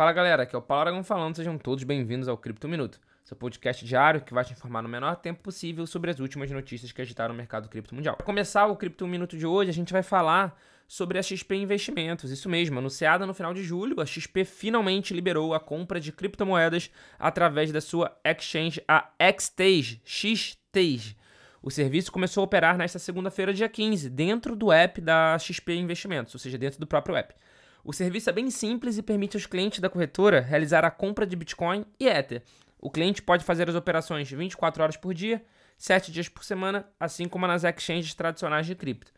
Fala galera, aqui é o Paulo Aragão falando, sejam todos bem-vindos ao Cripto Minuto, seu podcast diário que vai te informar no menor tempo possível sobre as últimas notícias que agitaram o mercado cripto mundial. Para começar o Cripto Minuto de hoje, a gente vai falar sobre a XP Investimentos. Isso mesmo, anunciada no final de julho, a XP finalmente liberou a compra de criptomoedas através da sua exchange, a Xstage, Xstage. O serviço começou a operar nesta segunda-feira, dia 15, dentro do app da XP Investimentos, ou seja, dentro do próprio app. O serviço é bem simples e permite aos clientes da corretora realizar a compra de Bitcoin e Ether. O cliente pode fazer as operações 24 horas por dia, 7 dias por semana, assim como nas exchanges tradicionais de cripto.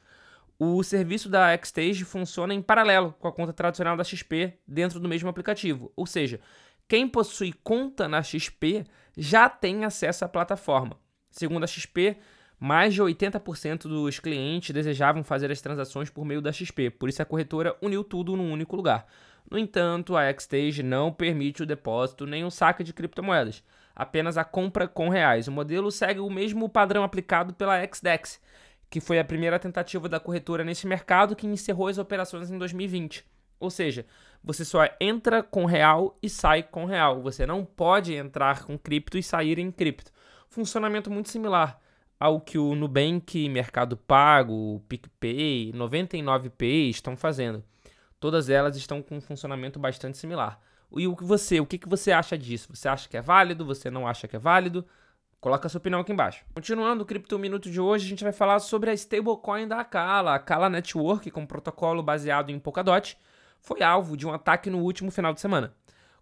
O serviço da Xstage funciona em paralelo com a conta tradicional da XP dentro do mesmo aplicativo, ou seja, quem possui conta na XP já tem acesso à plataforma. Segundo a XP, mais de 80% dos clientes desejavam fazer as transações por meio da XP, por isso a corretora uniu tudo num único lugar. No entanto, a Xstage não permite o depósito nem o saque de criptomoedas, apenas a compra com reais. O modelo segue o mesmo padrão aplicado pela XDEX, que foi a primeira tentativa da corretora nesse mercado que encerrou as operações em 2020. Ou seja, você só entra com real e sai com real. Você não pode entrar com cripto e sair em cripto. Funcionamento muito similar ao que o Nubank, Mercado Pago, PicPay, 99Pay estão fazendo. Todas elas estão com um funcionamento bastante similar. E o que você, o que você acha disso? Você acha que é válido? Você não acha que é válido? Coloca a sua opinião aqui embaixo. Continuando o Cripto Minuto de hoje, a gente vai falar sobre a stablecoin da Akala. A Akala Network, com protocolo baseado em Polkadot, foi alvo de um ataque no último final de semana.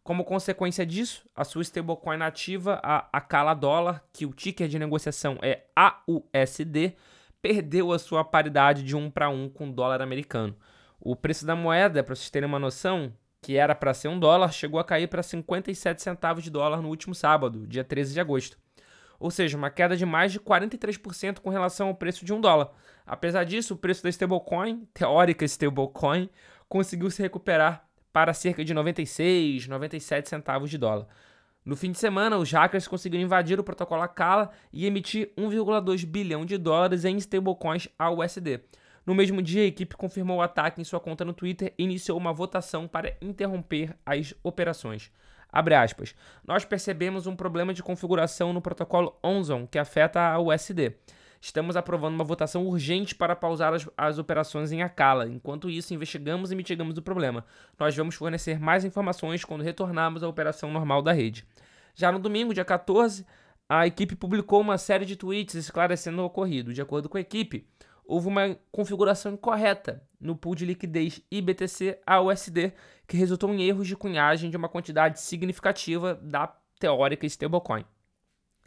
Como consequência disso, a sua stablecoin nativa, a Akala Dollar, que o ticker de negociação é AUSD, perdeu a sua paridade de 1 para 1 com o dólar americano. O preço da moeda, para vocês terem uma noção, que era para ser um dólar, chegou a cair para 57 centavos de dólar no último sábado, dia 13 de agosto. Ou seja, uma queda de mais de 43% com relação ao preço de um dólar. Apesar disso, o preço da stablecoin, teórica stablecoin, conseguiu se recuperar para cerca de 96, 97 centavos de dólar. No fim de semana, os hackers conseguiram invadir o protocolo Akala e emitir 1,2 bilhão de dólares em stablecoins USD. No mesmo dia, a equipe confirmou o ataque em sua conta no Twitter e iniciou uma votação para interromper as operações. Aspas. Nós percebemos um problema de configuração no protocolo Onzon que afeta a USD. Estamos aprovando uma votação urgente para pausar as, as operações em Akala. Enquanto isso, investigamos e mitigamos o problema. Nós vamos fornecer mais informações quando retornarmos à operação normal da rede. Já no domingo, dia 14, a equipe publicou uma série de tweets esclarecendo o ocorrido. De acordo com a equipe, houve uma configuração incorreta no pool de liquidez IBTC a USD, que resultou em erros de cunhagem de uma quantidade significativa da teórica stablecoin.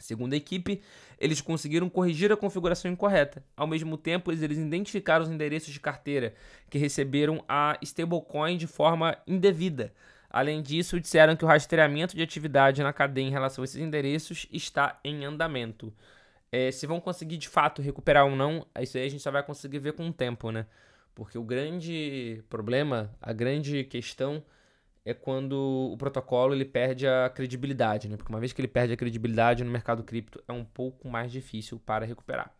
Segundo a equipe, eles conseguiram corrigir a configuração incorreta. Ao mesmo tempo, eles identificaram os endereços de carteira que receberam a stablecoin de forma indevida. Além disso, disseram que o rastreamento de atividade na cadeia em relação a esses endereços está em andamento. É, se vão conseguir de fato recuperar ou não, isso aí a gente só vai conseguir ver com o tempo, né? Porque o grande problema, a grande questão é quando o protocolo ele perde a credibilidade, né? Porque uma vez que ele perde a credibilidade no mercado cripto, é um pouco mais difícil para recuperar.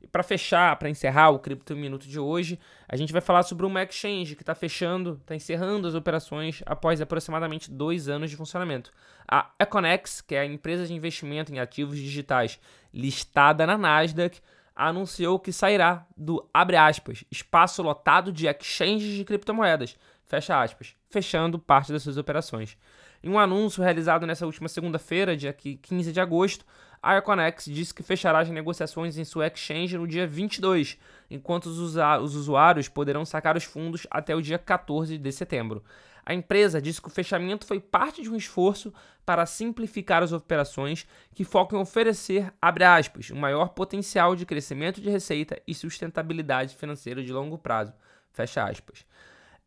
E para fechar, para encerrar o Cripto Minuto de hoje, a gente vai falar sobre uma exchange que está fechando, está encerrando as operações após aproximadamente dois anos de funcionamento. A Econex, que é a empresa de investimento em ativos digitais listada na Nasdaq, anunciou que sairá do, abre aspas, espaço lotado de exchanges de criptomoedas, fecha aspas, fechando parte das suas operações. Em um anúncio realizado nessa última segunda-feira, dia 15 de agosto, a Econex disse que fechará as negociações em sua exchange no dia 22, enquanto os usuários poderão sacar os fundos até o dia 14 de setembro. A empresa disse que o fechamento foi parte de um esforço para simplificar as operações que focam em oferecer, abre aspas, um maior potencial de crescimento de receita e sustentabilidade financeira de longo prazo, fecha aspas.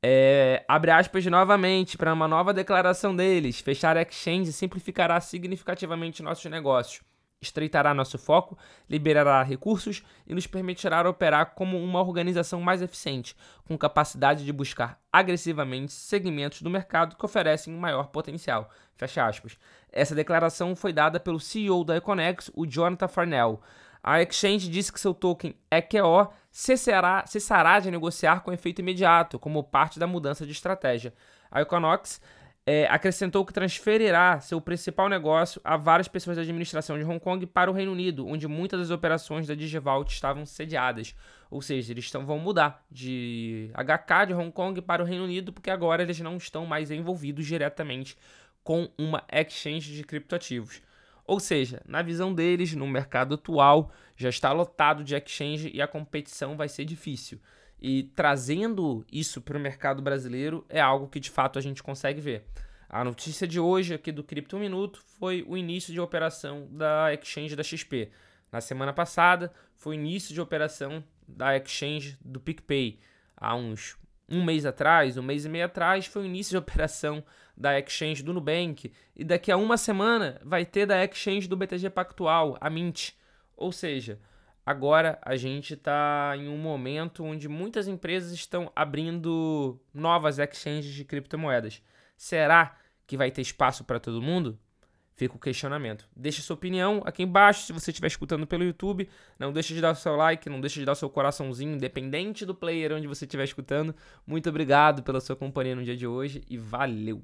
É, abre aspas novamente para uma nova declaração deles. Fechar a exchange simplificará significativamente nossos negócios, estreitará nosso foco, liberará recursos e nos permitirá operar como uma organização mais eficiente, com capacidade de buscar agressivamente segmentos do mercado que oferecem maior potencial. Fecha aspas. Essa declaração foi dada pelo CEO da Econex, o Jonathan Farnell. A exchange disse que seu token EQO cessará, cessará de negociar com efeito imediato, como parte da mudança de estratégia. A Econox é, acrescentou que transferirá seu principal negócio a várias pessoas da administração de Hong Kong para o Reino Unido, onde muitas das operações da DigiVault estavam sediadas. Ou seja, eles estão, vão mudar de HK de Hong Kong para o Reino Unido, porque agora eles não estão mais envolvidos diretamente com uma exchange de criptoativos. Ou seja, na visão deles, no mercado atual, já está lotado de exchange e a competição vai ser difícil. E trazendo isso para o mercado brasileiro é algo que de fato a gente consegue ver. A notícia de hoje aqui do Cripto Minuto foi o início de operação da exchange da XP. Na semana passada foi o início de operação da exchange do PicPay. Há uns um mês atrás, um mês e meio atrás, foi o início de operação da exchange do Nubank. E daqui a uma semana vai ter da exchange do BTG Pactual, a Mint. Ou seja, Agora a gente está em um momento onde muitas empresas estão abrindo novas exchanges de criptomoedas. Será que vai ter espaço para todo mundo? Fica o questionamento. Deixe sua opinião aqui embaixo. Se você estiver escutando pelo YouTube, não deixe de dar o seu like, não deixe de dar o seu coraçãozinho, independente do player onde você estiver escutando. Muito obrigado pela sua companhia no dia de hoje e valeu!